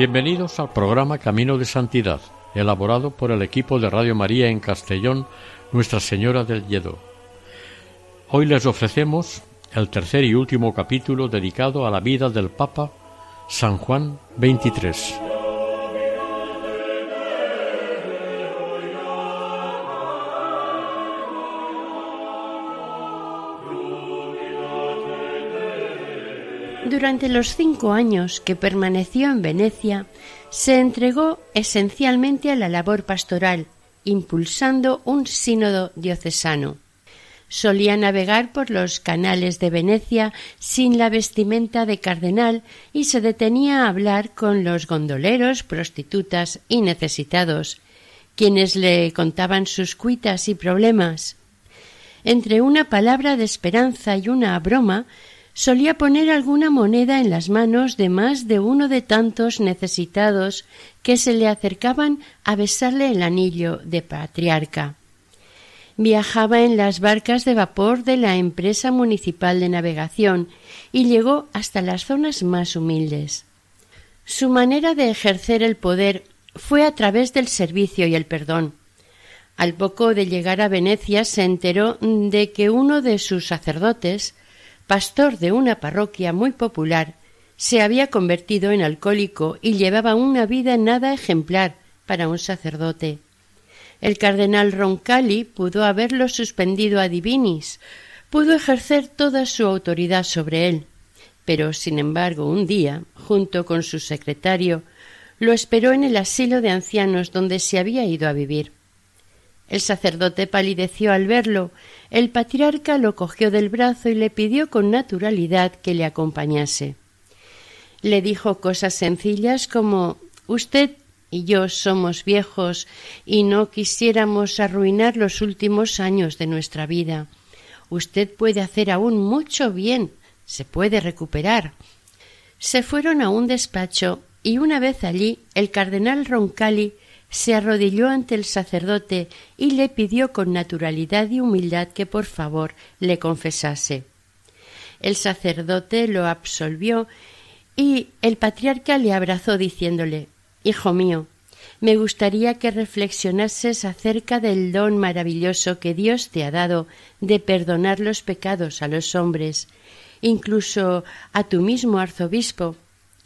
Bienvenidos al programa Camino de Santidad, elaborado por el equipo de Radio María en Castellón, Nuestra Señora del Lledo. Hoy les ofrecemos el tercer y último capítulo dedicado a la vida del Papa San Juan XXIII. Durante los cinco años que permaneció en Venecia, se entregó esencialmente a la labor pastoral, impulsando un sínodo diocesano. Solía navegar por los canales de Venecia sin la vestimenta de cardenal y se detenía a hablar con los gondoleros, prostitutas y necesitados, quienes le contaban sus cuitas y problemas. Entre una palabra de esperanza y una broma, solía poner alguna moneda en las manos de más de uno de tantos necesitados que se le acercaban a besarle el anillo de patriarca. Viajaba en las barcas de vapor de la empresa municipal de navegación y llegó hasta las zonas más humildes. Su manera de ejercer el poder fue a través del servicio y el perdón. Al poco de llegar a Venecia se enteró de que uno de sus sacerdotes pastor de una parroquia muy popular, se había convertido en alcohólico y llevaba una vida nada ejemplar para un sacerdote. El cardenal Roncalli pudo haberlo suspendido a divinis, pudo ejercer toda su autoridad sobre él, pero sin embargo un día, junto con su secretario, lo esperó en el asilo de ancianos donde se había ido a vivir. El sacerdote palideció al verlo. El patriarca lo cogió del brazo y le pidió con naturalidad que le acompañase. Le dijo cosas sencillas como Usted y yo somos viejos y no quisiéramos arruinar los últimos años de nuestra vida. Usted puede hacer aún mucho bien. Se puede recuperar. Se fueron a un despacho y una vez allí el cardenal Roncalli se arrodilló ante el sacerdote y le pidió con naturalidad y humildad que por favor le confesase. El sacerdote lo absolvió y el patriarca le abrazó diciéndole Hijo mío, me gustaría que reflexionases acerca del don maravilloso que Dios te ha dado de perdonar los pecados a los hombres, incluso a tu mismo arzobispo,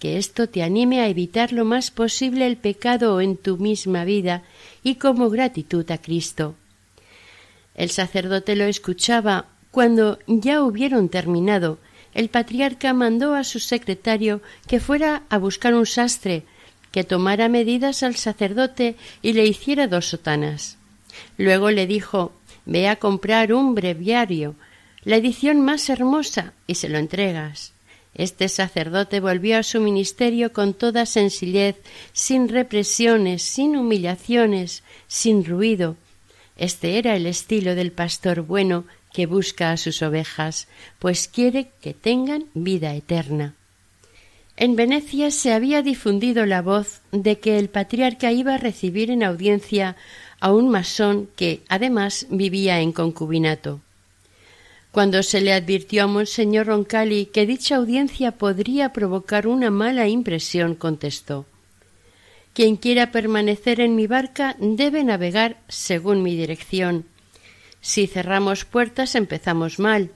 que esto te anime a evitar lo más posible el pecado en tu misma vida y como gratitud a Cristo. El sacerdote lo escuchaba. Cuando ya hubieron terminado, el patriarca mandó a su secretario que fuera a buscar un sastre, que tomara medidas al sacerdote y le hiciera dos sotanas. Luego le dijo Ve a comprar un breviario, la edición más hermosa, y se lo entregas. Este sacerdote volvió a su ministerio con toda sencillez, sin represiones, sin humillaciones, sin ruido. Este era el estilo del pastor bueno que busca a sus ovejas, pues quiere que tengan vida eterna. En Venecia se había difundido la voz de que el patriarca iba a recibir en audiencia a un masón que, además, vivía en concubinato. Cuando se le advirtió a Monseñor Roncalli que dicha audiencia podría provocar una mala impresión, contestó Quien quiera permanecer en mi barca debe navegar según mi dirección. Si cerramos puertas empezamos mal.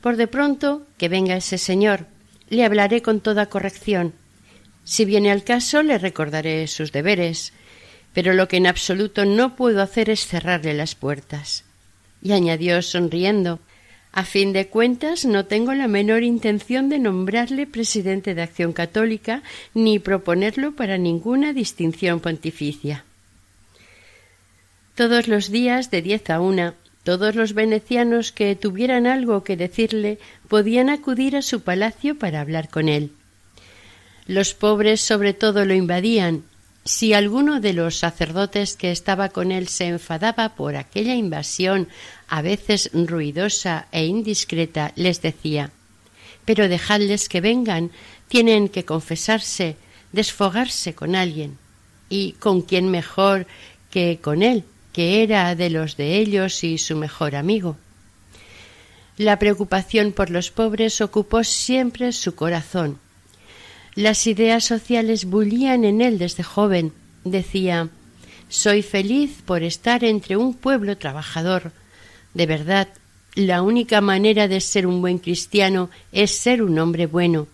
Por de pronto, que venga ese señor. Le hablaré con toda corrección. Si viene al caso, le recordaré sus deberes. Pero lo que en absoluto no puedo hacer es cerrarle las puertas. Y añadió sonriendo a fin de cuentas, no tengo la menor intención de nombrarle presidente de Acción Católica ni proponerlo para ninguna distinción pontificia. Todos los días de diez a una, Todos los venecianos que tuvieran algo que decirle podían acudir a su palacio para hablar con él. Los pobres sobre todo lo invadían. Si alguno de los sacerdotes que estaba con él se enfadaba por aquella invasión, a veces ruidosa e indiscreta, les decía Pero dejadles que vengan, tienen que confesarse, desfogarse con alguien. ¿Y con quién mejor que con él? que era de los de ellos y su mejor amigo. La preocupación por los pobres ocupó siempre su corazón. Las ideas sociales bullían en él desde joven. Decía Soy feliz por estar entre un pueblo trabajador. De verdad, la única manera de ser un buen cristiano es ser un hombre bueno.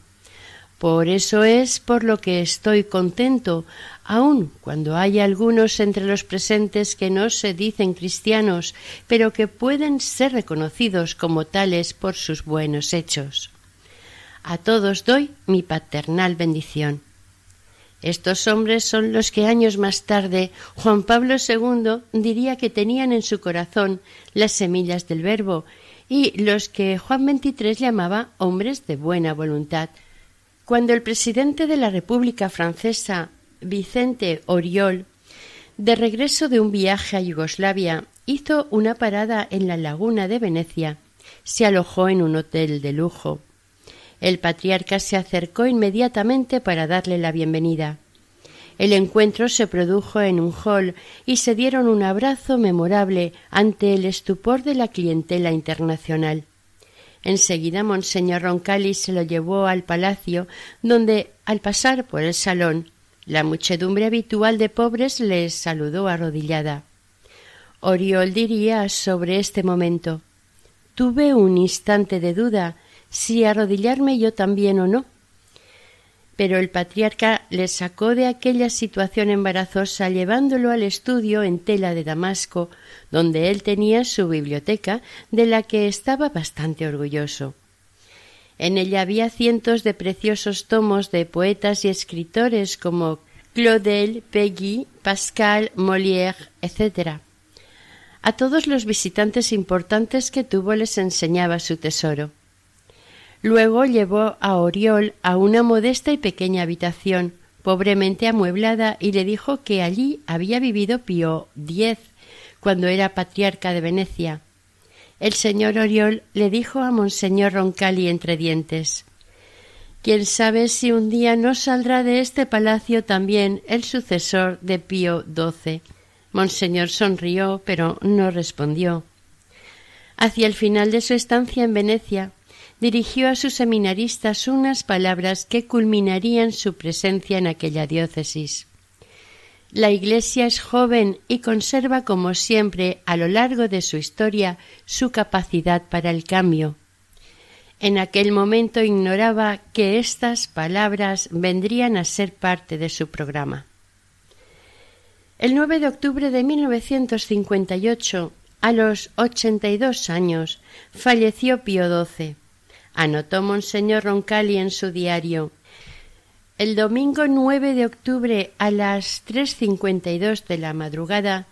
Por eso es por lo que estoy contento, aun cuando hay algunos entre los presentes que no se dicen cristianos, pero que pueden ser reconocidos como tales por sus buenos hechos. A todos doy mi paternal bendición. Estos hombres son los que años más tarde Juan Pablo II diría que tenían en su corazón las semillas del verbo y los que Juan XXIII llamaba hombres de buena voluntad. Cuando el presidente de la República Francesa Vicente Oriol, de regreso de un viaje a Yugoslavia, hizo una parada en la laguna de Venecia. Se alojó en un hotel de lujo. El patriarca se acercó inmediatamente para darle la bienvenida. El encuentro se produjo en un hall y se dieron un abrazo memorable ante el estupor de la clientela internacional. Enseguida Monseñor Roncalli se lo llevó al palacio, donde, al pasar por el salón, la muchedumbre habitual de pobres les saludó arrodillada. Oriol diría sobre este momento Tuve un instante de duda si arrodillarme yo también o no. Pero el patriarca le sacó de aquella situación embarazosa llevándolo al estudio en tela de Damasco, donde él tenía su biblioteca, de la que estaba bastante orgulloso. En ella había cientos de preciosos tomos de poetas y escritores como Claudel, Peggy, Pascal, Molière, etc. A todos los visitantes importantes que tuvo les enseñaba su tesoro. Luego llevó a Oriol a una modesta y pequeña habitación, pobremente amueblada, y le dijo que allí había vivido Pío X, cuando era patriarca de Venecia, el señor Oriol le dijo a monseñor Roncalli entre dientes Quién sabe si un día no saldrá de este palacio también el sucesor de Pío XII. Monseñor sonrió, pero no respondió. Hacia el final de su estancia en Venecia, dirigió a sus seminaristas unas palabras que culminarían su presencia en aquella diócesis. La Iglesia es joven y conserva, como siempre, a lo largo de su historia, su capacidad para el cambio. En aquel momento ignoraba que estas palabras vendrían a ser parte de su programa. El 9 de octubre de 1958, a los ochenta y dos años, falleció Pío XII. Anotó Monseñor Roncalli en su diario el domingo 9 de octubre a las 3.52 de la madrugada,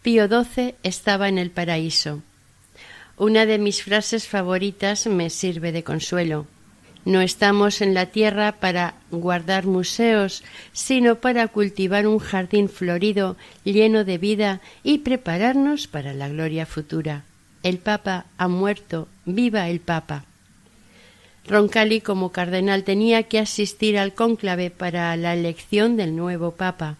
Pío XII estaba en el paraíso. Una de mis frases favoritas me sirve de consuelo. No estamos en la tierra para guardar museos, sino para cultivar un jardín florido, lleno de vida y prepararnos para la gloria futura. El Papa ha muerto, viva el Papa. Roncalli como cardenal tenía que asistir al cónclave para la elección del nuevo papa.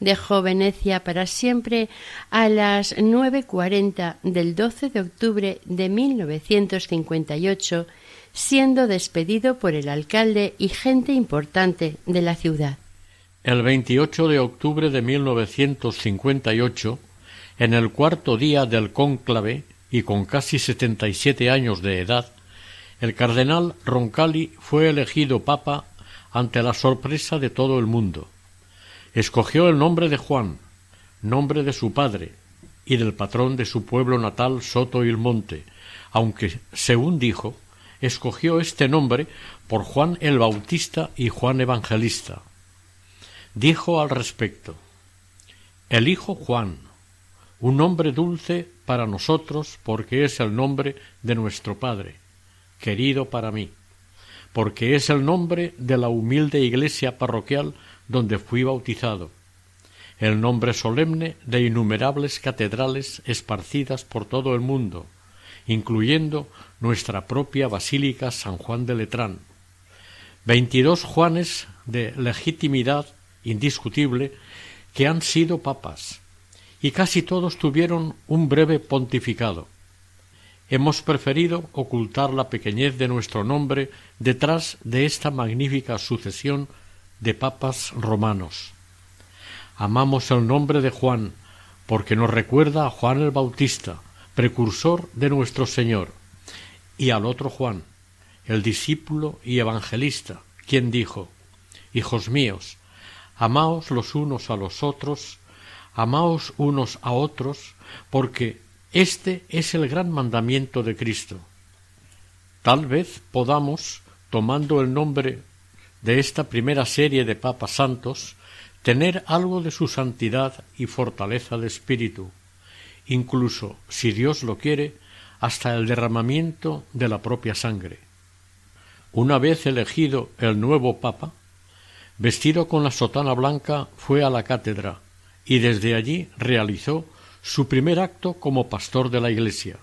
Dejó Venecia para siempre a las 9.40 del 12 de octubre de 1958, siendo despedido por el alcalde y gente importante de la ciudad. El 28 de octubre de 1958, en el cuarto día del cónclave y con casi setenta y siete años de edad, el cardenal Roncalli fue elegido papa ante la sorpresa de todo el mundo. Escogió el nombre de Juan, nombre de su padre y del patrón de su pueblo natal Soto y Monte, aunque, según dijo, escogió este nombre por Juan el Bautista y Juan Evangelista. Dijo al respecto Elijo Juan, un nombre dulce para nosotros porque es el nombre de nuestro Padre, querido para mí, porque es el nombre de la humilde iglesia parroquial donde fui bautizado, el nombre solemne de innumerables catedrales esparcidas por todo el mundo, incluyendo nuestra propia Basílica San Juan de Letrán. Veintidós Juanes de legitimidad indiscutible que han sido papas, y casi todos tuvieron un breve pontificado. Hemos preferido ocultar la pequeñez de nuestro nombre detrás de esta magnífica sucesión de papas romanos. Amamos el nombre de Juan, porque nos recuerda a Juan el Bautista, precursor de nuestro Señor, y al otro Juan, el discípulo y evangelista, quien dijo Hijos míos, amaos los unos a los otros, amaos unos a otros, porque este es el gran mandamiento de Cristo. Tal vez podamos, tomando el nombre de esta primera serie de papas santos, tener algo de su santidad y fortaleza de espíritu, incluso, si Dios lo quiere, hasta el derramamiento de la propia sangre. Una vez elegido el nuevo Papa, vestido con la sotana blanca, fue a la cátedra y desde allí realizó su primer acto como pastor de la Iglesia.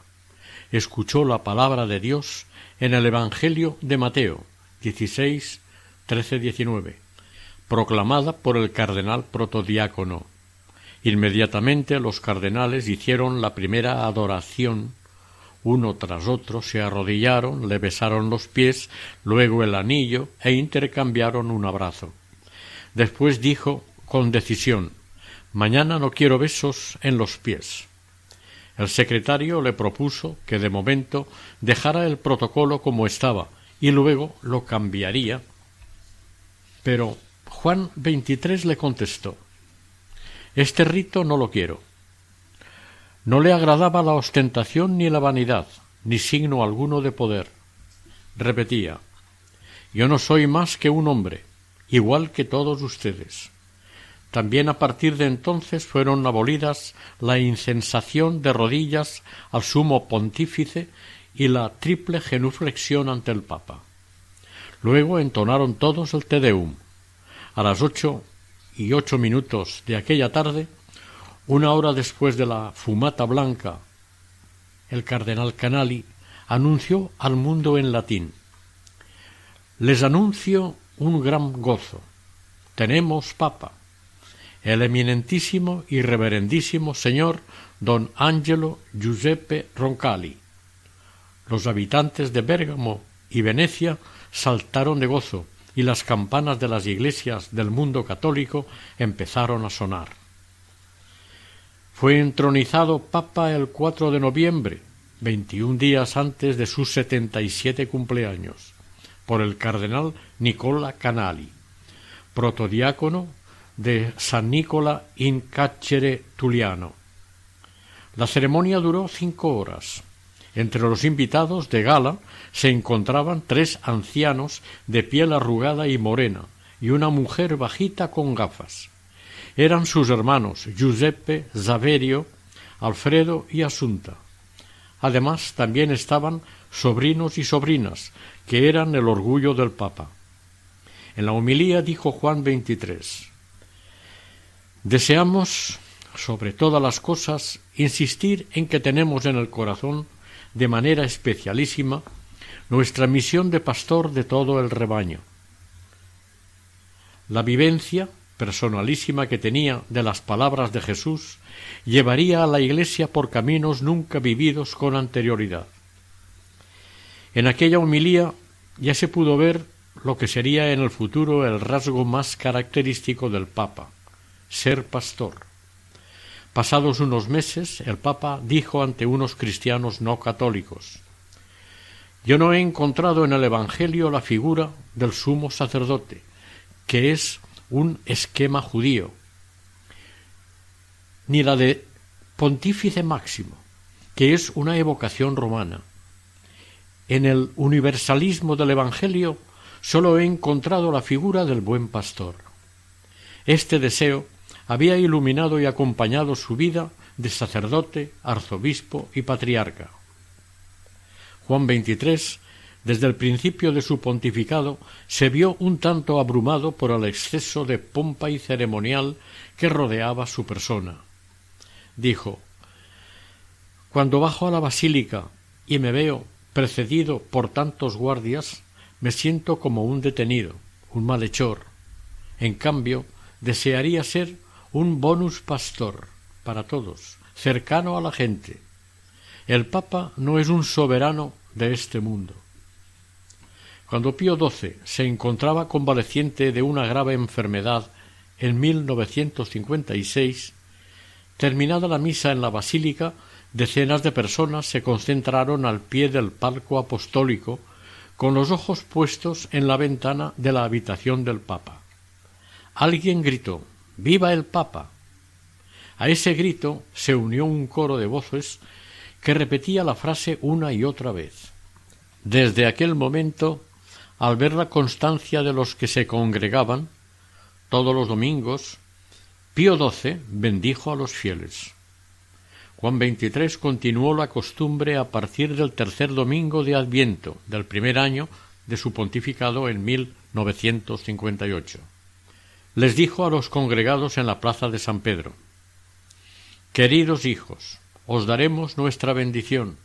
Escuchó la palabra de Dios en el Evangelio de Mateo 16, 13, 19, proclamada por el cardenal protodiácono Inmediatamente los cardenales hicieron la primera adoración uno tras otro se arrodillaron, le besaron los pies, luego el anillo e intercambiaron un abrazo. Después dijo con decisión Mañana no quiero besos en los pies. El secretario le propuso que de momento dejara el protocolo como estaba y luego lo cambiaría. Pero Juan XXIII le contestó este rito no lo quiero. No le agradaba la ostentación ni la vanidad, ni signo alguno de poder. Repetía Yo no soy más que un hombre, igual que todos ustedes. También a partir de entonces fueron abolidas la incensación de rodillas al sumo pontífice y la triple genuflexión ante el Papa. Luego entonaron todos el Te Deum. A las ocho y ocho minutos de aquella tarde, una hora después de la fumata blanca, el cardenal Canali anunció al mundo en latín Les anuncio un gran gozo. Tenemos papa, el eminentísimo y reverendísimo señor don Angelo Giuseppe Roncalli. Los habitantes de Bérgamo y Venecia saltaron de gozo y las campanas de las iglesias del mundo católico empezaron a sonar. Fue entronizado Papa el 4 de noviembre, veintiún días antes de sus setenta y siete cumpleaños, por el cardenal Nicola Canali, protodiácono de San Nicola in Carcere Tuliano. La ceremonia duró cinco horas. Entre los invitados de gala se encontraban tres ancianos de piel arrugada y morena y una mujer bajita con gafas. Eran sus hermanos Giuseppe, Zaverio, Alfredo y Asunta. Además también estaban sobrinos y sobrinas, que eran el orgullo del Papa. En la homilía dijo Juan XXIII Deseamos, sobre todas las cosas, insistir en que tenemos en el corazón de manera especialísima nuestra misión de pastor de todo el rebaño. La vivencia personalísima que tenía de las palabras de Jesús llevaría a la Iglesia por caminos nunca vividos con anterioridad. En aquella homilía ya se pudo ver lo que sería en el futuro el rasgo más característico del Papa, ser pastor. Pasados unos meses, el Papa dijo ante unos cristianos no católicos Yo no he encontrado en el Evangelio la figura del sumo sacerdote, que es un esquema judío, ni la de pontífice máximo, que es una evocación romana. En el universalismo del Evangelio sólo he encontrado la figura del buen pastor. Este deseo había iluminado y acompañado su vida de sacerdote, arzobispo y patriarca. Juan XXIII, desde el principio de su pontificado, se vio un tanto abrumado por el exceso de pompa y ceremonial que rodeaba su persona. Dijo Cuando bajo a la basílica y me veo precedido por tantos guardias, me siento como un detenido, un malhechor. En cambio, desearía ser un bonus pastor para todos, cercano a la gente. El Papa no es un soberano de este mundo. Cuando Pío XII se encontraba convaleciente de una grave enfermedad en 1956, terminada la misa en la basílica, decenas de personas se concentraron al pie del palco apostólico con los ojos puestos en la ventana de la habitación del Papa. Alguien gritó Viva el Papa. A ese grito se unió un coro de voces que repetía la frase una y otra vez. Desde aquel momento, al ver la constancia de los que se congregaban, todos los domingos, Pío XII bendijo a los fieles. Juan XXIII continuó la costumbre a partir del tercer domingo de Adviento del primer año de su pontificado en 1958 les dijo a los congregados en la plaza de San Pedro Queridos hijos, os daremos nuestra bendición,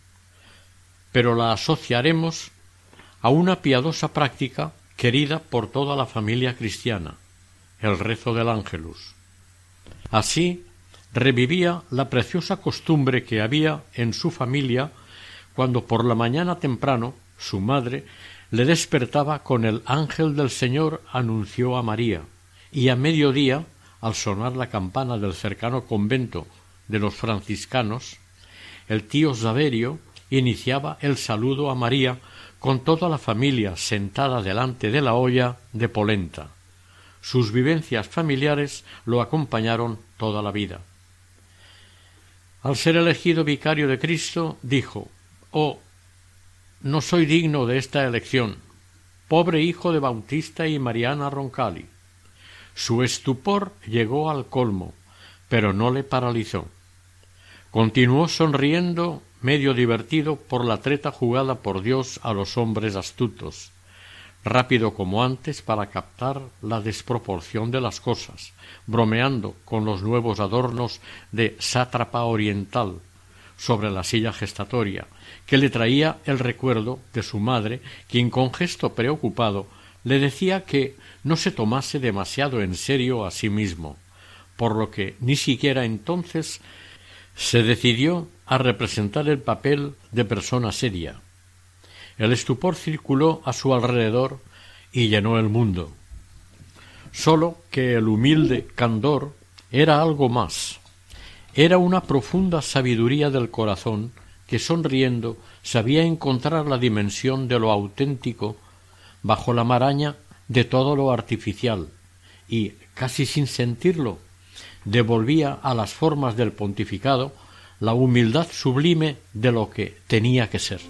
pero la asociaremos a una piadosa práctica querida por toda la familia cristiana, el rezo del ángelus. Así revivía la preciosa costumbre que había en su familia cuando por la mañana temprano su madre le despertaba con el ángel del Señor anunció a María y a mediodía, al sonar la campana del cercano convento de los franciscanos, el tío Saverio iniciaba el saludo a María con toda la familia sentada delante de la olla de polenta. Sus vivencias familiares lo acompañaron toda la vida. Al ser elegido vicario de Cristo, dijo Oh, no soy digno de esta elección, pobre hijo de Bautista y Mariana Roncali. Su estupor llegó al colmo, pero no le paralizó. Continuó sonriendo, medio divertido por la treta jugada por Dios a los hombres astutos, rápido como antes para captar la desproporción de las cosas, bromeando con los nuevos adornos de sátrapa oriental sobre la silla gestatoria, que le traía el recuerdo de su madre, quien con gesto preocupado le decía que no se tomase demasiado en serio a sí mismo, por lo que ni siquiera entonces se decidió a representar el papel de persona seria. El estupor circuló a su alrededor y llenó el mundo. Sólo que el humilde candor era algo más. Era una profunda sabiduría del corazón que sonriendo sabía encontrar la dimensión de lo auténtico bajo la maraña de todo lo artificial y, casi sin sentirlo, devolvía a las formas del pontificado la humildad sublime de lo que tenía que ser.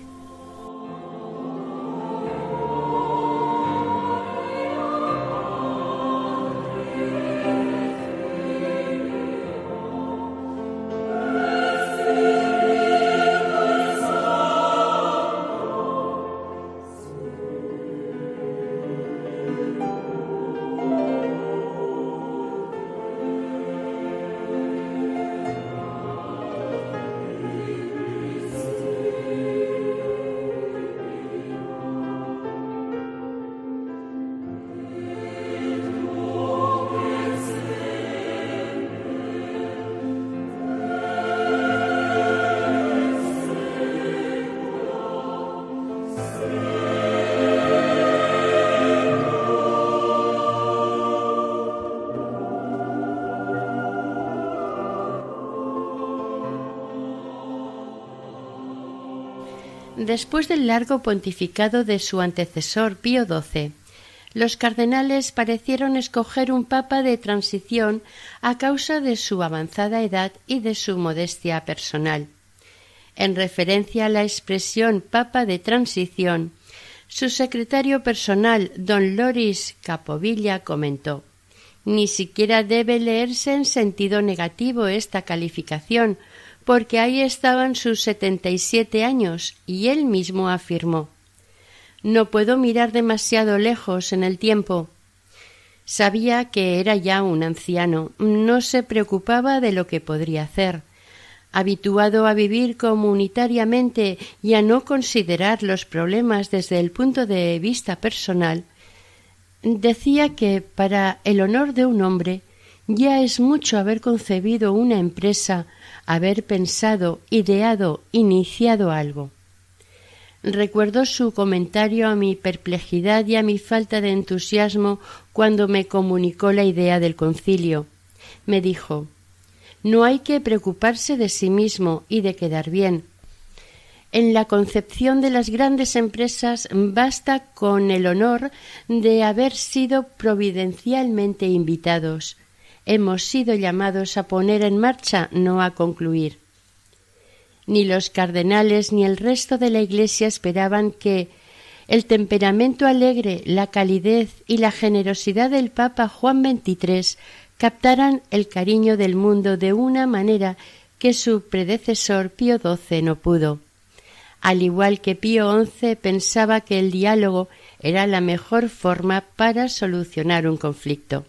Después del largo pontificado de su antecesor Pío XII, los cardenales parecieron escoger un papa de transición a causa de su avanzada edad y de su modestia personal. En referencia a la expresión papa de transición, su secretario personal, don Loris Capovilla, comentó Ni siquiera debe leerse en sentido negativo esta calificación, porque ahí estaban sus setenta y siete años, y él mismo afirmó No puedo mirar demasiado lejos en el tiempo. Sabía que era ya un anciano, no se preocupaba de lo que podría hacer. Habituado a vivir comunitariamente y a no considerar los problemas desde el punto de vista personal, decía que para el honor de un hombre ya es mucho haber concebido una empresa, haber pensado, ideado, iniciado algo. Recuerdo su comentario a mi perplejidad y a mi falta de entusiasmo cuando me comunicó la idea del concilio. Me dijo No hay que preocuparse de sí mismo y de quedar bien. En la concepción de las grandes empresas basta con el honor de haber sido providencialmente invitados. Hemos sido llamados a poner en marcha, no a concluir. Ni los cardenales ni el resto de la Iglesia esperaban que el temperamento alegre, la calidez y la generosidad del Papa Juan XXIII captaran el cariño del mundo de una manera que su predecesor Pío XII no pudo. Al igual que Pío XI pensaba que el diálogo era la mejor forma para solucionar un conflicto.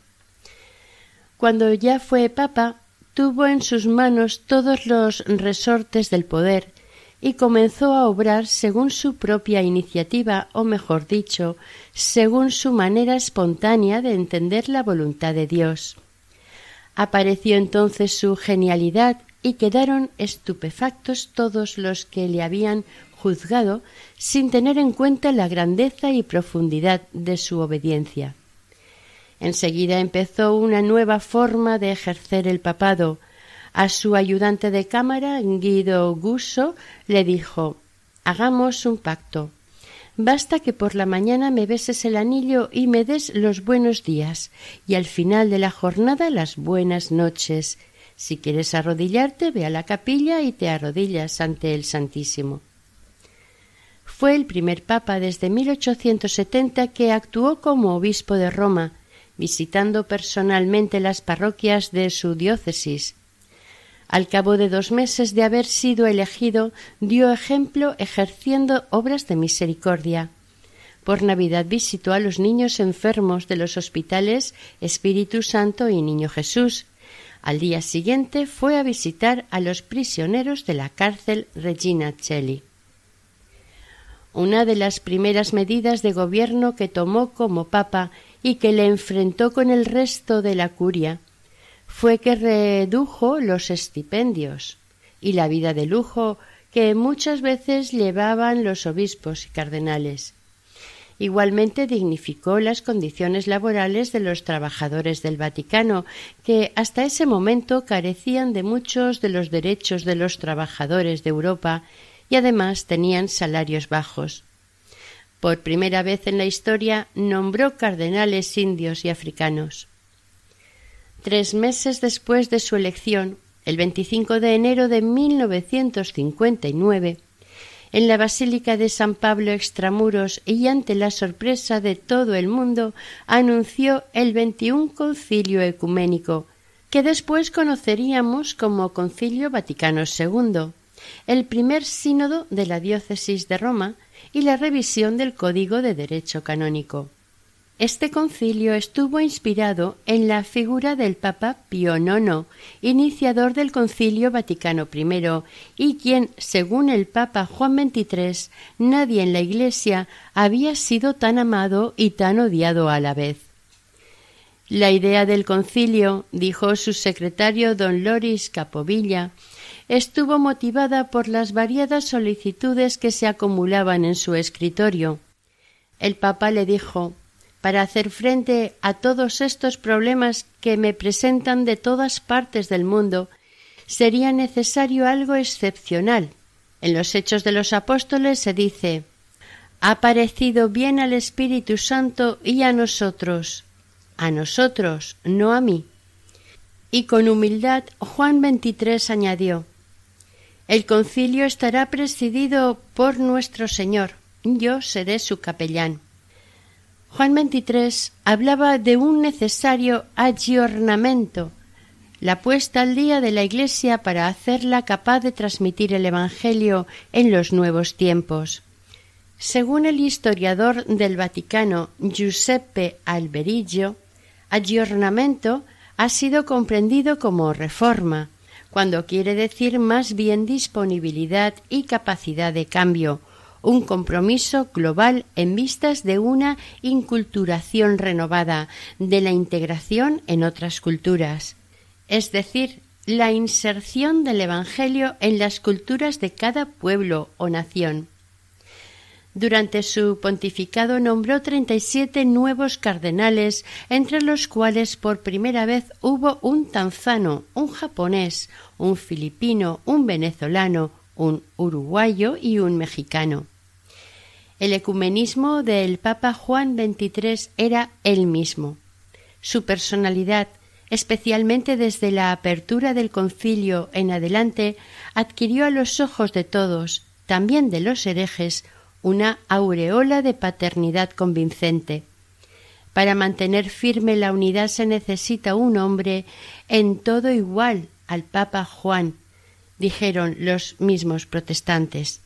Cuando ya fue papa, tuvo en sus manos todos los resortes del poder y comenzó a obrar según su propia iniciativa, o mejor dicho, según su manera espontánea de entender la voluntad de Dios. Apareció entonces su genialidad y quedaron estupefactos todos los que le habían juzgado sin tener en cuenta la grandeza y profundidad de su obediencia. Enseguida empezó una nueva forma de ejercer el papado. A su ayudante de cámara, Guido Gusso, le dijo Hagamos un pacto. Basta que por la mañana me beses el anillo y me des los buenos días, y al final de la jornada las buenas noches. Si quieres arrodillarte, ve a la capilla y te arrodillas ante el Santísimo. Fue el primer papa desde 1870 que actuó como obispo de Roma, visitando personalmente las parroquias de su diócesis. Al cabo de dos meses de haber sido elegido, dio ejemplo ejerciendo obras de misericordia. Por Navidad visitó a los niños enfermos de los hospitales Espíritu Santo y Niño Jesús. Al día siguiente fue a visitar a los prisioneros de la cárcel Regina Celli. Una de las primeras medidas de gobierno que tomó como papa y que le enfrentó con el resto de la curia fue que redujo los estipendios y la vida de lujo que muchas veces llevaban los obispos y cardenales. Igualmente dignificó las condiciones laborales de los trabajadores del Vaticano, que hasta ese momento carecían de muchos de los derechos de los trabajadores de Europa y además tenían salarios bajos. Por primera vez en la historia nombró cardenales indios y africanos. Tres meses después de su elección, el 25 de enero de 1959, en la Basílica de San Pablo Extramuros y ante la sorpresa de todo el mundo, anunció el 21 Concilio Ecuménico, que después conoceríamos como Concilio Vaticano II, el primer sínodo de la diócesis de Roma, y la revisión del Código de Derecho Canónico. Este concilio estuvo inspirado en la figura del Papa Pío IX, iniciador del Concilio Vaticano I, y quien, según el Papa Juan XXIII, nadie en la Iglesia había sido tan amado y tan odiado a la vez. La idea del concilio, dijo su secretario don Loris Capovilla, estuvo motivada por las variadas solicitudes que se acumulaban en su escritorio. El Papa le dijo para hacer frente a todos estos problemas que me presentan de todas partes del mundo, sería necesario algo excepcional. En los Hechos de los Apóstoles se dice ha parecido bien al Espíritu Santo y a nosotros, a nosotros, no a mí. Y con humildad Juan XXIII añadió el concilio estará presidido por nuestro Señor. Yo seré su capellán. Juan XXIII hablaba de un necesario aggiornamento, la puesta al día de la Iglesia para hacerla capaz de transmitir el Evangelio en los nuevos tiempos. Según el historiador del Vaticano Giuseppe Alberiggio, aggiornamento ha sido comprendido como reforma, cuando quiere decir más bien disponibilidad y capacidad de cambio, un compromiso global en vistas de una inculturación renovada, de la integración en otras culturas, es decir, la inserción del Evangelio en las culturas de cada pueblo o nación. Durante su pontificado nombró treinta y siete nuevos cardenales, entre los cuales por primera vez hubo un tanzano, un japonés, un filipino, un venezolano, un uruguayo y un mexicano. El ecumenismo del Papa Juan XXIII era el mismo. Su personalidad, especialmente desde la apertura del concilio en adelante, adquirió a los ojos de todos, también de los herejes, una aureola de paternidad convincente. Para mantener firme la unidad se necesita un hombre en todo igual al Papa Juan, dijeron los mismos protestantes.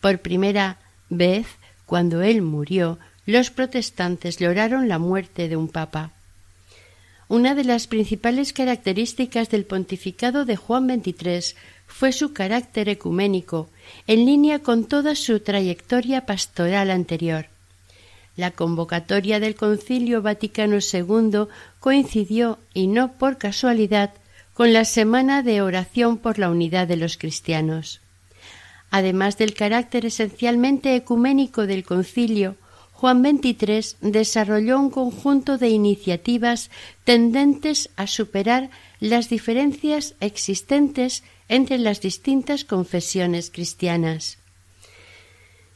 Por primera vez, cuando él murió, los protestantes lloraron la muerte de un papa. Una de las principales características del pontificado de Juan XXIII fue su carácter ecuménico, en línea con toda su trayectoria pastoral anterior. La convocatoria del Concilio Vaticano II coincidió, y no por casualidad, con la Semana de Oración por la Unidad de los Cristianos. Además del carácter esencialmente ecuménico del concilio, Juan XXIII desarrolló un conjunto de iniciativas tendentes a superar las diferencias existentes entre las distintas confesiones cristianas.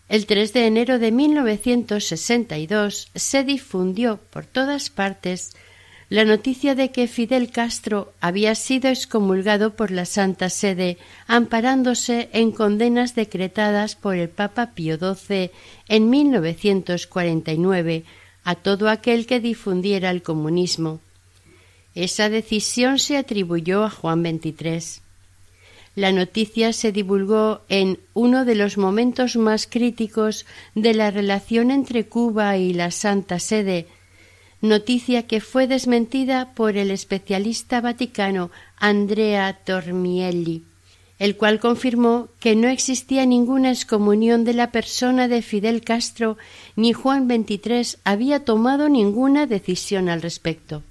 El 3 de enero de 1962 se difundió por todas partes la noticia de que Fidel Castro había sido excomulgado por la Santa Sede, amparándose en condenas decretadas por el Papa Pío XII en 1949 a todo aquel que difundiera el comunismo. Esa decisión se atribuyó a Juan XXIII. La noticia se divulgó en uno de los momentos más críticos de la relación entre Cuba y la Santa Sede, noticia que fue desmentida por el especialista vaticano Andrea Tormielli, el cual confirmó que no existía ninguna excomunión de la persona de Fidel Castro ni Juan XXIII había tomado ninguna decisión al respecto.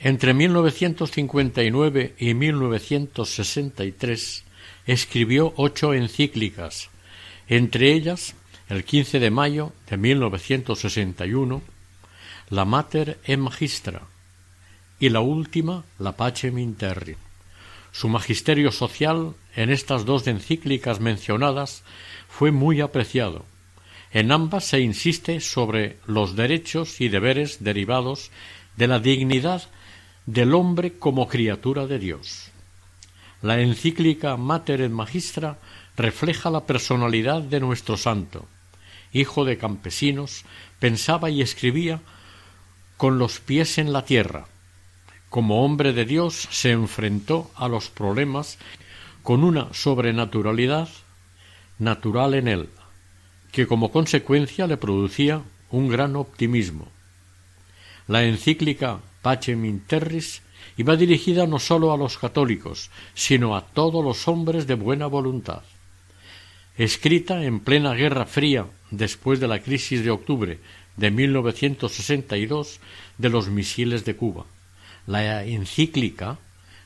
Entre 1959 y 1963 escribió ocho encíclicas, entre ellas, el 15 de mayo de 1961, la Mater e Magistra y la última, la Pacem Interri. Su magisterio social en estas dos encíclicas mencionadas fue muy apreciado. En ambas se insiste sobre los derechos y deberes derivados de la dignidad del hombre como criatura de Dios. La encíclica Mater et Magistra refleja la personalidad de nuestro santo. Hijo de campesinos, pensaba y escribía con los pies en la tierra. Como hombre de Dios se enfrentó a los problemas con una sobrenaturalidad natural en él, que como consecuencia le producía un gran optimismo. La encíclica Pacem in Terris iba dirigida no sólo a los católicos, sino a todos los hombres de buena voluntad. Escrita en plena Guerra Fría después de la crisis de octubre de 1962 de los misiles de Cuba. La encíclica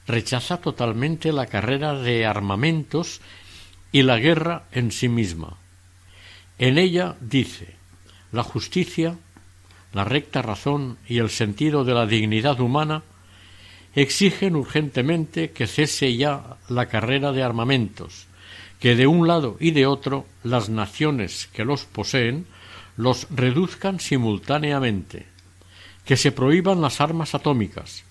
rechaza totalmente la carrera de armamentos y la guerra en sí misma. En ella dice la justicia la recta razón y el sentido de la dignidad humana exigen urgentemente que cese ya la carrera de armamentos, que de un lado y de otro las naciones que los poseen los reduzcan simultáneamente, que se prohíban las armas atómicas,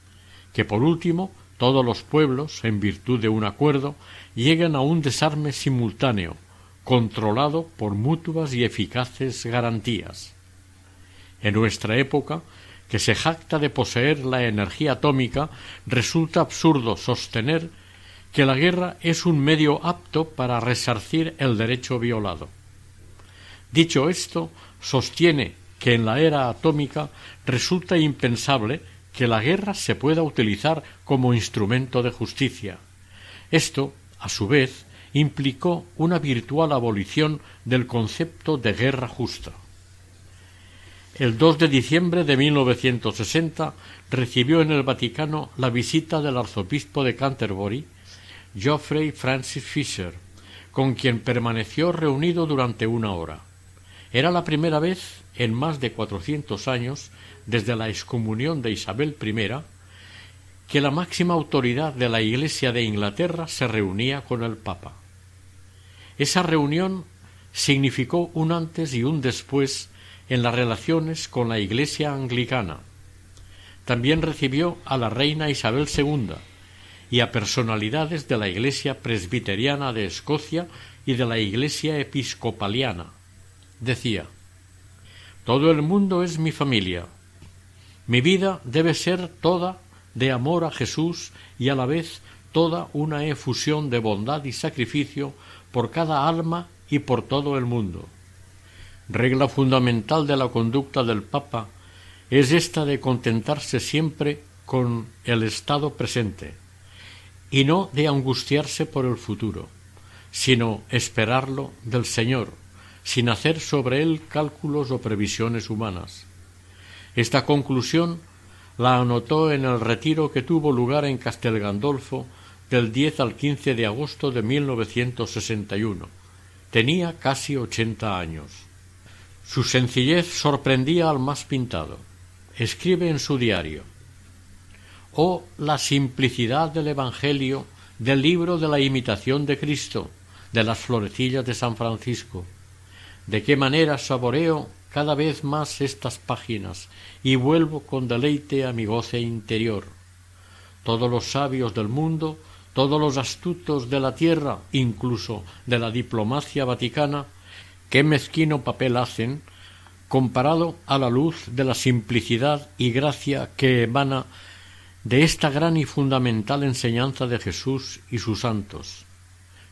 que por último todos los pueblos, en virtud de un acuerdo, lleguen a un desarme simultáneo, controlado por mutuas y eficaces garantías en nuestra época, que se jacta de poseer la energía atómica, resulta absurdo sostener que la guerra es un medio apto para resarcir el derecho violado. Dicho esto, sostiene que en la era atómica resulta impensable que la guerra se pueda utilizar como instrumento de justicia. Esto, a su vez, implicó una virtual abolición del concepto de guerra justa. El 2 de diciembre de 1960 recibió en el Vaticano la visita del arzobispo de Canterbury, Geoffrey Francis Fisher, con quien permaneció reunido durante una hora. Era la primera vez en más de cuatrocientos años, desde la excomunión de Isabel I, que la máxima autoridad de la Iglesia de Inglaterra se reunía con el Papa. Esa reunión significó un antes y un después en las relaciones con la Iglesia anglicana. También recibió a la reina Isabel II y a personalidades de la Iglesia presbiteriana de Escocia y de la Iglesia episcopaliana. Decía Todo el mundo es mi familia. Mi vida debe ser toda de amor a Jesús y a la vez toda una efusión de bondad y sacrificio por cada alma y por todo el mundo. Regla fundamental de la conducta del Papa es esta de contentarse siempre con el estado presente y no de angustiarse por el futuro, sino esperarlo del Señor, sin hacer sobre él cálculos o previsiones humanas. Esta conclusión la anotó en el retiro que tuvo lugar en Castel Gandolfo del 10 al 15 de agosto de 1961. Tenía casi ochenta años. Su sencillez sorprendía al más pintado. Escribe en su diario Oh la simplicidad del Evangelio del libro de la imitación de Cristo, de las florecillas de San Francisco. De qué manera saboreo cada vez más estas páginas y vuelvo con deleite a mi goce interior. Todos los sabios del mundo todos los astutos de la tierra, incluso de la diplomacia vaticana, qué mezquino papel hacen comparado a la luz de la simplicidad y gracia que emana de esta gran y fundamental enseñanza de Jesús y sus santos.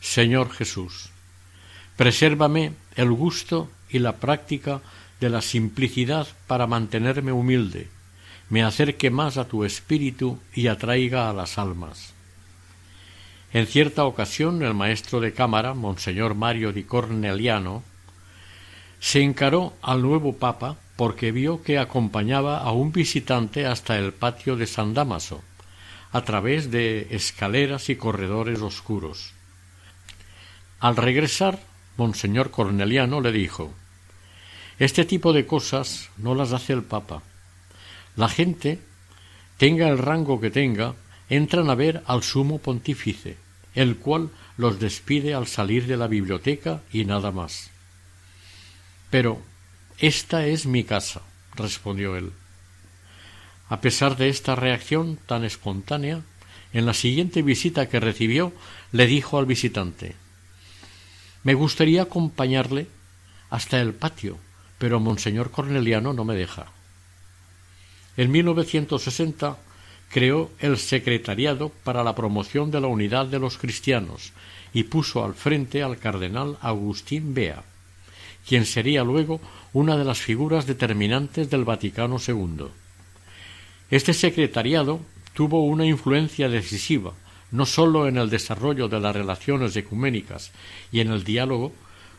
Señor Jesús, presérvame el gusto y la práctica de la simplicidad para mantenerme humilde, me acerque más a tu espíritu y atraiga a las almas. En cierta ocasión el maestro de cámara, Monseñor Mario di Corneliano, se encaró al nuevo papa porque vio que acompañaba a un visitante hasta el patio de San Damaso, a través de escaleras y corredores oscuros. Al regresar, Monseñor Corneliano le dijo Este tipo de cosas no las hace el Papa. La gente, tenga el rango que tenga, entran a ver al sumo pontífice, el cual los despide al salir de la biblioteca y nada más. Pero esta es mi casa, respondió él. A pesar de esta reacción tan espontánea, en la siguiente visita que recibió, le dijo al visitante Me gustaría acompañarle hasta el patio, pero Monseñor Corneliano no me deja. En 1960 creó el Secretariado para la Promoción de la Unidad de los Cristianos y puso al frente al cardenal Agustín Bea, quien sería luego una de las figuras determinantes del Vaticano II. Este secretariado tuvo una influencia decisiva no sólo en el desarrollo de las relaciones ecuménicas y en el diálogo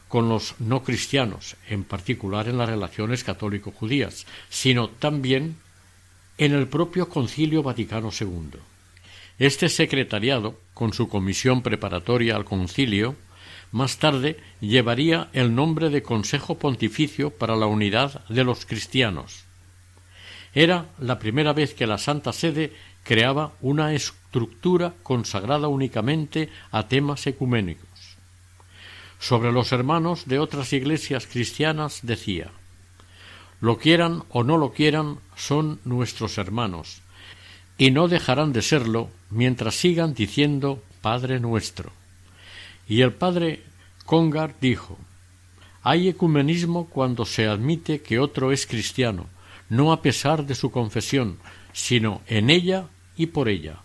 con los no cristianos, en particular en las relaciones católico-judías, sino también en el propio Concilio Vaticano II. Este secretariado, con su comisión preparatoria al concilio, más tarde llevaría el nombre de Consejo Pontificio para la Unidad de los Cristianos. Era la primera vez que la Santa Sede creaba una estructura consagrada únicamente a temas ecuménicos. Sobre los hermanos de otras iglesias cristianas decía lo quieran o no lo quieran, son nuestros hermanos, y no dejarán de serlo mientras sigan diciendo Padre nuestro. Y el padre Congar dijo Hay ecumenismo cuando se admite que otro es cristiano, no a pesar de su confesión, sino en ella y por ella.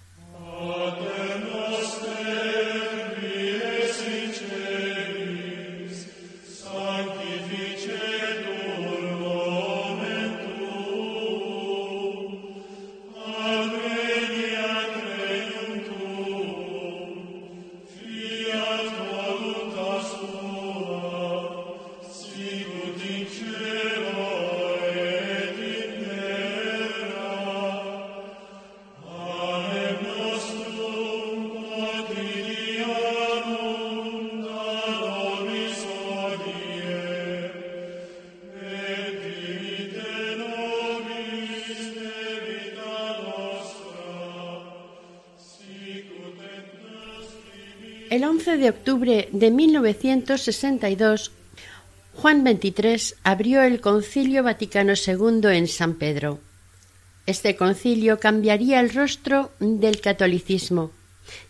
De octubre de 1962, Juan XXIII abrió el Concilio Vaticano II en San Pedro. Este concilio cambiaría el rostro del catolicismo.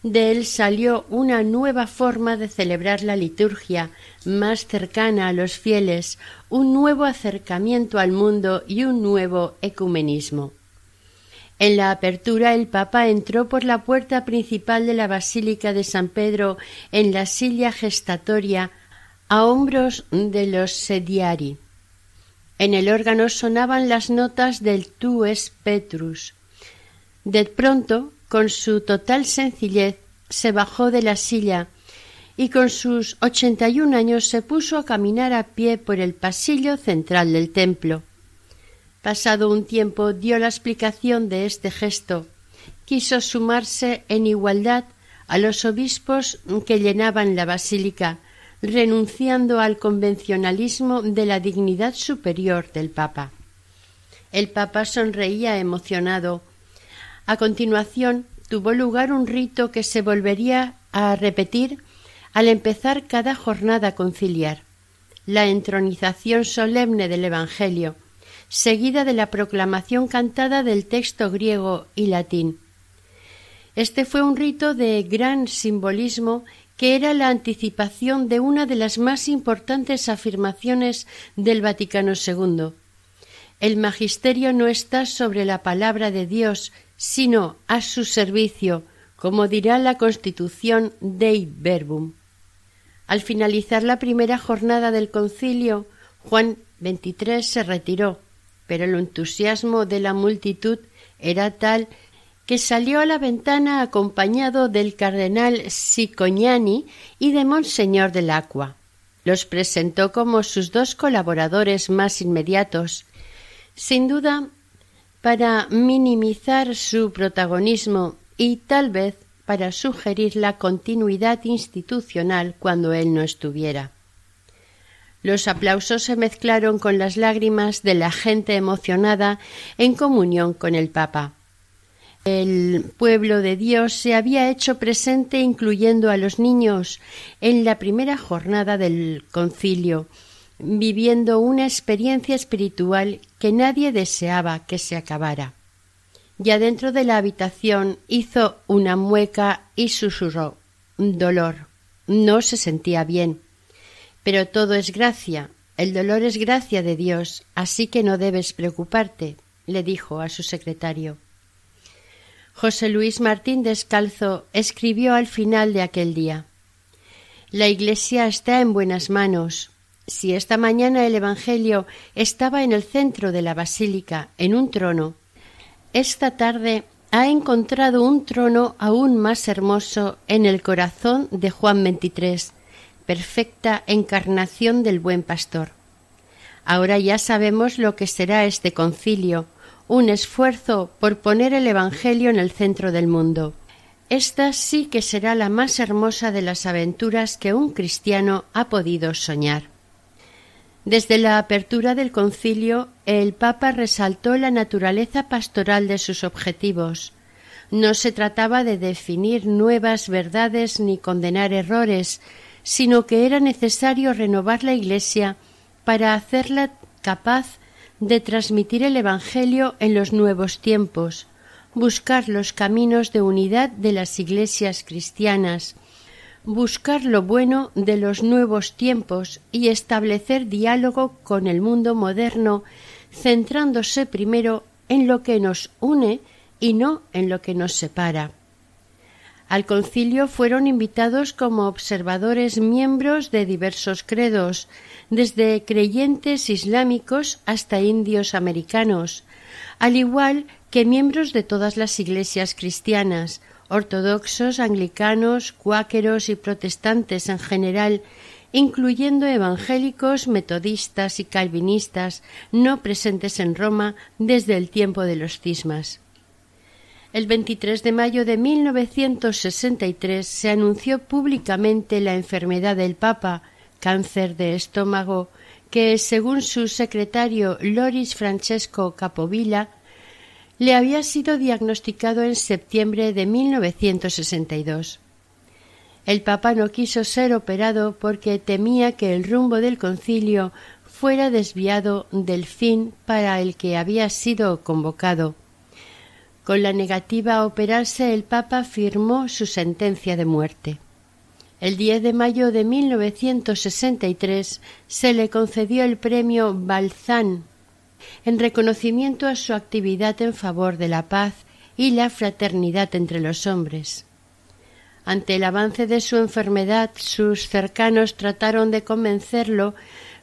De él salió una nueva forma de celebrar la liturgia, más cercana a los fieles, un nuevo acercamiento al mundo y un nuevo ecumenismo. En la apertura el Papa entró por la puerta principal de la Basílica de San Pedro en la silla gestatoria a hombros de los sediari. En el órgano sonaban las notas del Tu es Petrus. De pronto, con su total sencillez, se bajó de la silla y con sus ochenta y un años se puso a caminar a pie por el pasillo central del templo. Pasado un tiempo dio la explicación de este gesto. Quiso sumarse en igualdad a los obispos que llenaban la basílica, renunciando al convencionalismo de la dignidad superior del Papa. El Papa sonreía emocionado. A continuación tuvo lugar un rito que se volvería a repetir al empezar cada jornada conciliar la entronización solemne del Evangelio, seguida de la proclamación cantada del texto griego y latín. Este fue un rito de gran simbolismo que era la anticipación de una de las más importantes afirmaciones del Vaticano II. El magisterio no está sobre la palabra de Dios, sino a su servicio, como dirá la Constitución Dei Verbum. Al finalizar la primera jornada del concilio, Juan XXIII se retiró, pero el entusiasmo de la multitud era tal que salió a la ventana acompañado del cardenal Sicognani y de Monseñor del Aqua. Los presentó como sus dos colaboradores más inmediatos, sin duda para minimizar su protagonismo y tal vez para sugerir la continuidad institucional cuando él no estuviera. Los aplausos se mezclaron con las lágrimas de la gente emocionada en comunión con el Papa. El pueblo de Dios se había hecho presente incluyendo a los niños en la primera jornada del concilio, viviendo una experiencia espiritual que nadie deseaba que se acabara. Ya dentro de la habitación hizo una mueca y susurró dolor. No se sentía bien. Pero todo es gracia. El dolor es gracia de Dios, así que no debes preocuparte, le dijo a su secretario. José Luis Martín Descalzo escribió al final de aquel día La Iglesia está en buenas manos. Si esta mañana el Evangelio estaba en el centro de la basílica, en un trono, esta tarde ha encontrado un trono aún más hermoso en el corazón de Juan XXIII, perfecta encarnación del buen pastor. Ahora ya sabemos lo que será este concilio, un esfuerzo por poner el Evangelio en el centro del mundo. Esta sí que será la más hermosa de las aventuras que un cristiano ha podido soñar. Desde la apertura del concilio, el Papa resaltó la naturaleza pastoral de sus objetivos. No se trataba de definir nuevas verdades ni condenar errores, sino que era necesario renovar la Iglesia para hacerla capaz de transmitir el Evangelio en los nuevos tiempos, buscar los caminos de unidad de las iglesias cristianas, buscar lo bueno de los nuevos tiempos y establecer diálogo con el mundo moderno, centrándose primero en lo que nos une y no en lo que nos separa. Al concilio fueron invitados como observadores miembros de diversos credos, desde creyentes islámicos hasta indios americanos, al igual que miembros de todas las iglesias cristianas, ortodoxos, anglicanos, cuáqueros y protestantes en general, incluyendo evangélicos, metodistas y calvinistas no presentes en Roma desde el tiempo de los cismas. El 23 de mayo de 1963 se anunció públicamente la enfermedad del Papa, cáncer de estómago, que, según su secretario Loris Francesco Capovilla, le había sido diagnosticado en septiembre de 1962. El Papa no quiso ser operado porque temía que el rumbo del concilio fuera desviado del fin para el que había sido convocado. Con la negativa a operarse, el Papa firmó su sentencia de muerte. El 10 de mayo de 1963 se le concedió el premio Balzán en reconocimiento a su actividad en favor de la paz y la fraternidad entre los hombres. Ante el avance de su enfermedad, sus cercanos trataron de convencerlo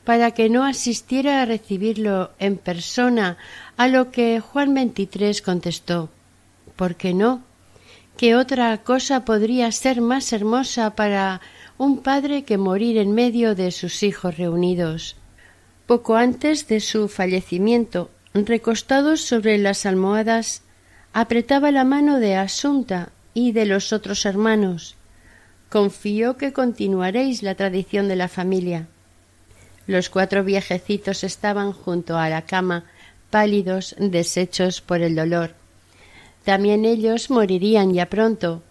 para que no asistiera a recibirlo en persona, a lo que Juan XXIII contestó ¿Por qué no? ¿Qué otra cosa podría ser más hermosa para un padre que morir en medio de sus hijos reunidos? Poco antes de su fallecimiento, recostados sobre las almohadas, apretaba la mano de Asunta y de los otros hermanos. Confío que continuaréis la tradición de la familia. Los cuatro viejecitos estaban junto a la cama, pálidos, deshechos por el dolor. También ellos morirían ya pronto.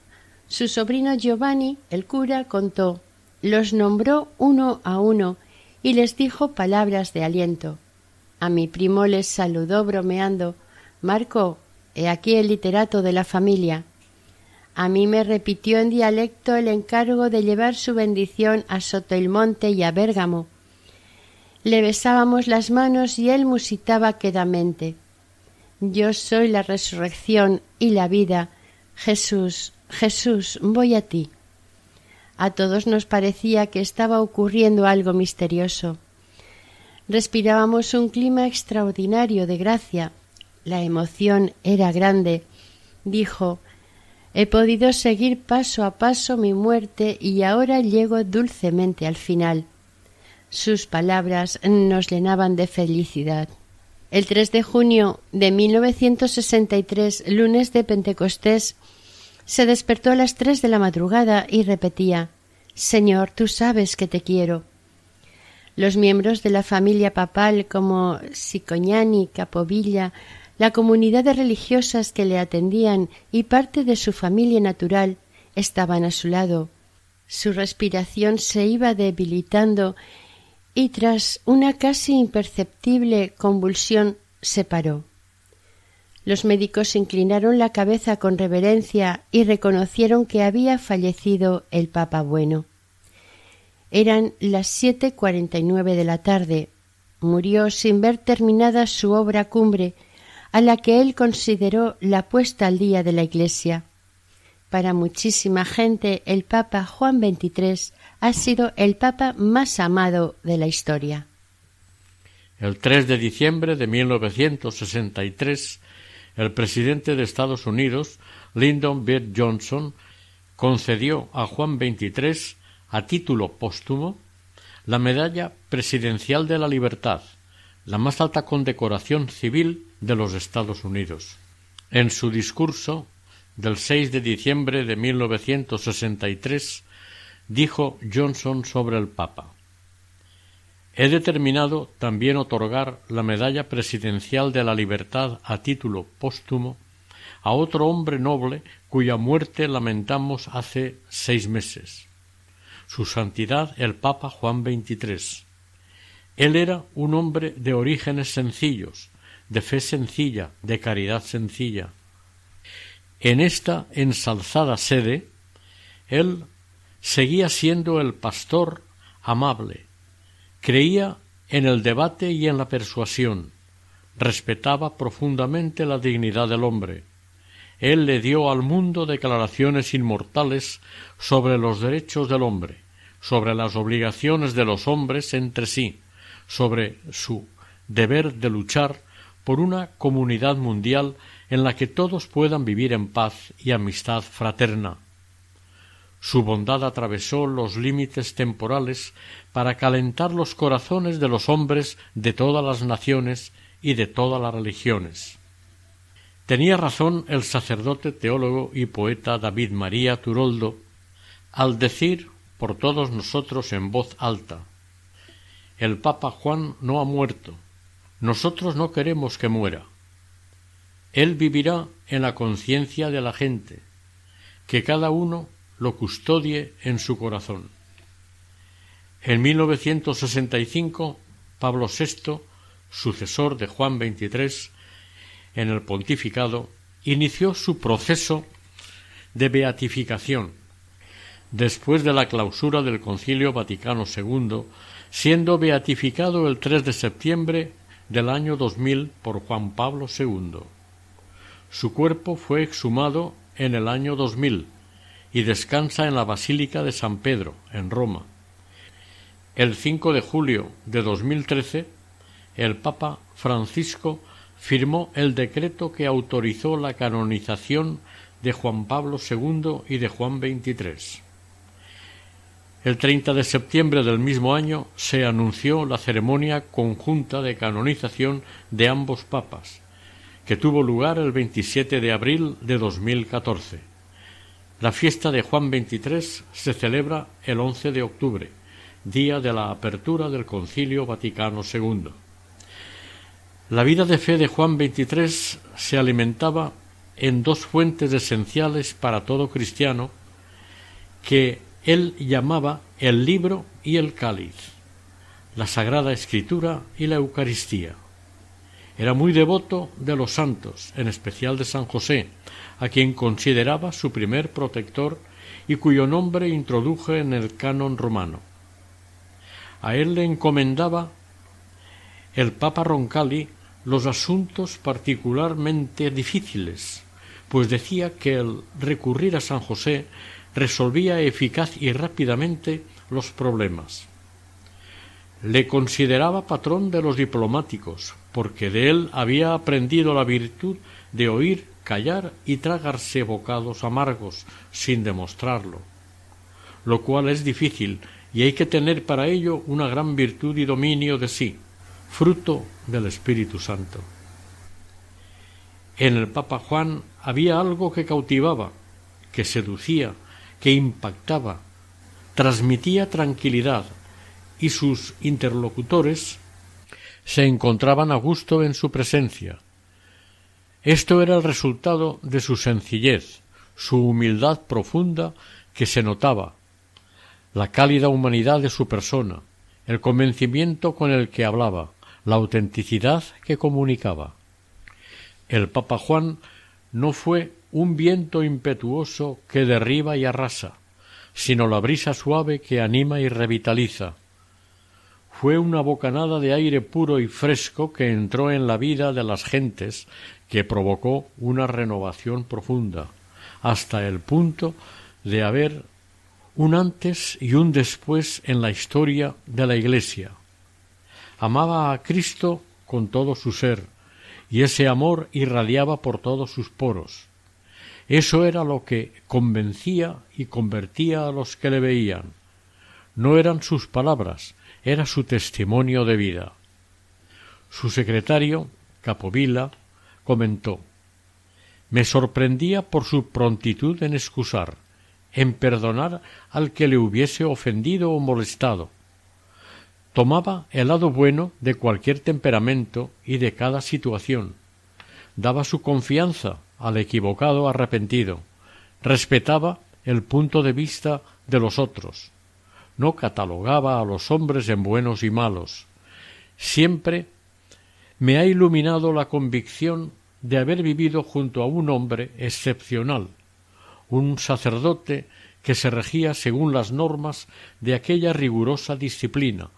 Su sobrino Giovanni, el cura, contó, los nombró uno a uno y les dijo palabras de aliento. A mi primo les saludó bromeando Marco, he aquí el literato de la familia. A mí me repitió en dialecto el encargo de llevar su bendición a Sotoilmonte y a Bérgamo. Le besábamos las manos y él musitaba quedamente. Yo soy la resurrección y la vida. Jesús, Jesús, voy a ti. A todos nos parecía que estaba ocurriendo algo misterioso. Respirábamos un clima extraordinario de gracia. La emoción era grande. Dijo He podido seguir paso a paso mi muerte y ahora llego dulcemente al final. Sus palabras nos llenaban de felicidad. El 3 de junio de 1963, lunes de Pentecostés, se despertó a las tres de la madrugada y repetía Señor, tú sabes que te quiero. Los miembros de la familia papal como Sicoñani, Capovilla, la comunidad de religiosas que le atendían y parte de su familia natural estaban a su lado. Su respiración se iba debilitando y tras una casi imperceptible convulsión se paró. Los médicos inclinaron la cabeza con reverencia y reconocieron que había fallecido el Papa Bueno. Eran las siete cuarenta y nueve de la tarde. Murió sin ver terminada su obra cumbre, a la que él consideró la puesta al día de la Iglesia. Para muchísima gente el Papa Juan XXIII ha sido el Papa más amado de la historia. El 3 de diciembre de 1963 el presidente de Estados Unidos, Lyndon B. Johnson, concedió a Juan XXIII, a título póstumo, la Medalla Presidencial de la Libertad, la más alta condecoración civil de los Estados Unidos. En su discurso del 6 de diciembre de 1963 dijo Johnson sobre el Papa He determinado también otorgar la Medalla Presidencial de la Libertad a título póstumo a otro hombre noble cuya muerte lamentamos hace seis meses, Su Santidad el Papa Juan XXIII. Él era un hombre de orígenes sencillos, de fe sencilla, de caridad sencilla. En esta ensalzada sede, él seguía siendo el pastor amable, creía en el debate y en la persuasión, respetaba profundamente la dignidad del hombre. Él le dio al mundo declaraciones inmortales sobre los derechos del hombre, sobre las obligaciones de los hombres entre sí, sobre su deber de luchar por una comunidad mundial en la que todos puedan vivir en paz y amistad fraterna. Su bondad atravesó los límites temporales para calentar los corazones de los hombres de todas las naciones y de todas las religiones. Tenía razón el sacerdote, teólogo y poeta David María Turoldo al decir por todos nosotros en voz alta El Papa Juan no ha muerto, nosotros no queremos que muera. Él vivirá en la conciencia de la gente, que cada uno lo custodie en su corazón. En 1965, Pablo VI, sucesor de Juan XXIII, en el pontificado, inició su proceso de beatificación, después de la clausura del Concilio Vaticano II, siendo beatificado el 3 de septiembre del año 2000 por Juan Pablo II. Su cuerpo fue exhumado en el año 2000 y descansa en la Basílica de San Pedro, en Roma. El 5 de julio de 2013, el Papa Francisco firmó el decreto que autorizó la canonización de Juan Pablo II y de Juan XXIII. El 30 de septiembre del mismo año se anunció la ceremonia conjunta de canonización de ambos papas, que tuvo lugar el 27 de abril de 2014. La fiesta de Juan XXIII se celebra el 11 de octubre, día de la apertura del Concilio Vaticano II. La vida de fe de Juan XXIII se alimentaba en dos fuentes esenciales para todo cristiano que él llamaba el libro y el cáliz, la Sagrada Escritura y la Eucaristía. Era muy devoto de los santos, en especial de San José, a quien consideraba su primer protector y cuyo nombre introduje en el canon romano. A él le encomendaba el Papa Roncalli los asuntos particularmente difíciles, pues decía que el recurrir a San José resolvía eficaz y rápidamente los problemas. Le consideraba patrón de los diplomáticos, porque de él había aprendido la virtud de oír, callar y tragarse bocados amargos sin demostrarlo, lo cual es difícil y hay que tener para ello una gran virtud y dominio de sí, fruto del Espíritu Santo. En el Papa Juan había algo que cautivaba, que seducía, que impactaba, transmitía tranquilidad, y sus interlocutores se encontraban a gusto en su presencia. Esto era el resultado de su sencillez, su humildad profunda que se notaba, la cálida humanidad de su persona, el convencimiento con el que hablaba, la autenticidad que comunicaba. El Papa Juan no fue un viento impetuoso que derriba y arrasa, sino la brisa suave que anima y revitaliza. Fue una bocanada de aire puro y fresco que entró en la vida de las gentes, que provocó una renovación profunda, hasta el punto de haber un antes y un después en la historia de la Iglesia. Amaba a Cristo con todo su ser, y ese amor irradiaba por todos sus poros. Eso era lo que convencía y convertía a los que le veían. No eran sus palabras, era su testimonio de vida. Su secretario, Capovilla, comentó Me sorprendía por su prontitud en excusar, en perdonar al que le hubiese ofendido o molestado. Tomaba el lado bueno de cualquier temperamento y de cada situación. Daba su confianza al equivocado arrepentido, respetaba el punto de vista de los otros, no catalogaba a los hombres en buenos y malos. Siempre me ha iluminado la convicción de haber vivido junto a un hombre excepcional, un sacerdote que se regía según las normas de aquella rigurosa disciplina,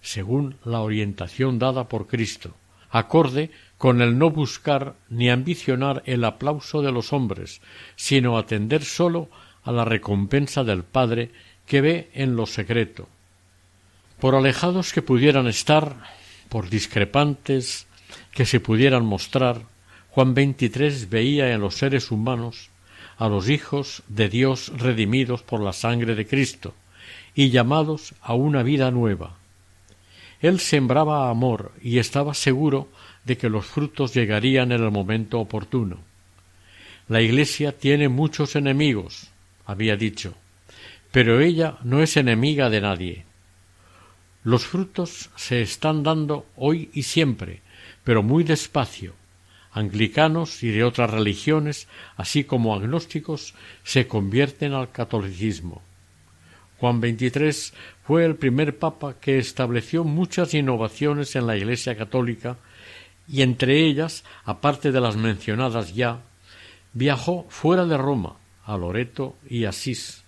según la orientación dada por Cristo, acorde con el no buscar ni ambicionar el aplauso de los hombres, sino atender sólo a la recompensa del Padre que ve en lo secreto. Por alejados que pudieran estar, por discrepantes que se pudieran mostrar, Juan XXIII veía en los seres humanos a los hijos de Dios redimidos por la sangre de Cristo y llamados a una vida nueva. Él sembraba amor y estaba seguro de que los frutos llegarían en el momento oportuno. La Iglesia tiene muchos enemigos, había dicho, pero ella no es enemiga de nadie. Los frutos se están dando hoy y siempre, pero muy despacio. Anglicanos y de otras religiones, así como agnósticos, se convierten al catolicismo. Juan XXIII fue el primer papa que estableció muchas innovaciones en la Iglesia católica y entre ellas, aparte de las mencionadas ya, viajó fuera de Roma, a Loreto y Asís.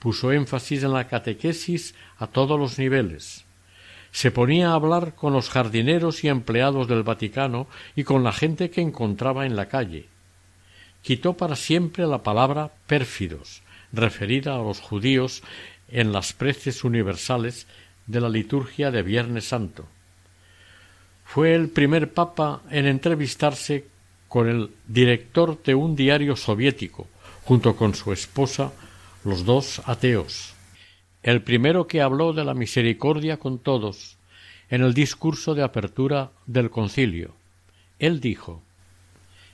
Puso énfasis en la catequesis a todos los niveles. Se ponía a hablar con los jardineros y empleados del Vaticano y con la gente que encontraba en la calle. Quitó para siempre la palabra pérfidos, referida a los judíos en las preces universales de la liturgia de Viernes Santo. Fue el primer papa en entrevistarse con el director de un diario soviético, junto con su esposa, los dos ateos. El primero que habló de la misericordia con todos en el discurso de apertura del concilio. Él dijo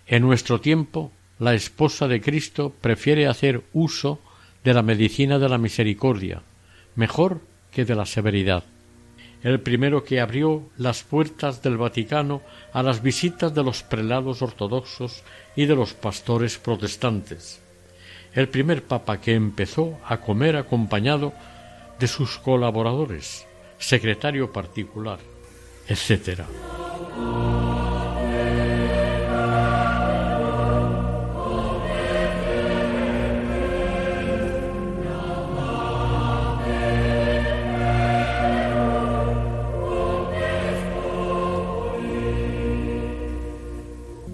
En nuestro tiempo la esposa de Cristo prefiere hacer uso de la medicina de la misericordia, mejor que de la severidad. El primero que abrió las puertas del Vaticano a las visitas de los prelados ortodoxos y de los pastores protestantes. El primer papa que empezó a comer acompañado de sus colaboradores, secretario particular, etc.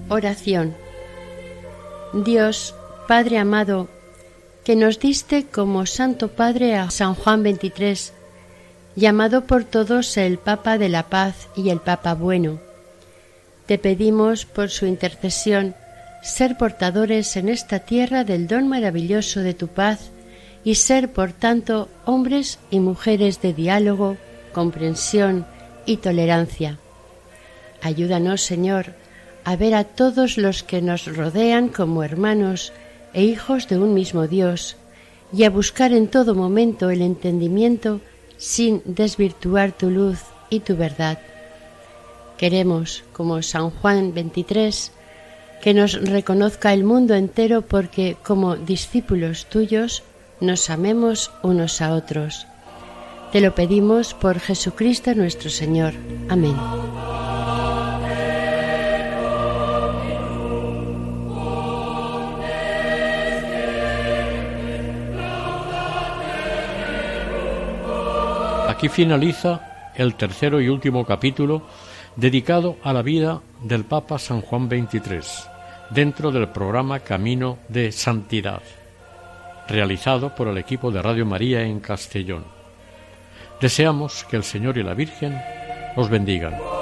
Oración. Dios, Padre amado, que nos diste como Santo Padre a San Juan XXIII, llamado por todos el Papa de la Paz y el Papa Bueno. Te pedimos por su intercesión ser portadores en esta tierra del don maravilloso de tu paz y ser, por tanto, hombres y mujeres de diálogo, comprensión y tolerancia. Ayúdanos, Señor, a ver a todos los que nos rodean como hermanos e hijos de un mismo Dios, y a buscar en todo momento el entendimiento sin desvirtuar tu luz y tu verdad. Queremos, como San Juan 23, que nos reconozca el mundo entero porque, como discípulos tuyos, nos amemos unos a otros. Te lo pedimos por Jesucristo nuestro Señor. Amén. Aquí finaliza el tercero y último capítulo dedicado a la vida del Papa San Juan XXIII, dentro del programa Camino de Santidad, realizado por el equipo de Radio María en Castellón. Deseamos que el Señor y la Virgen os bendigan.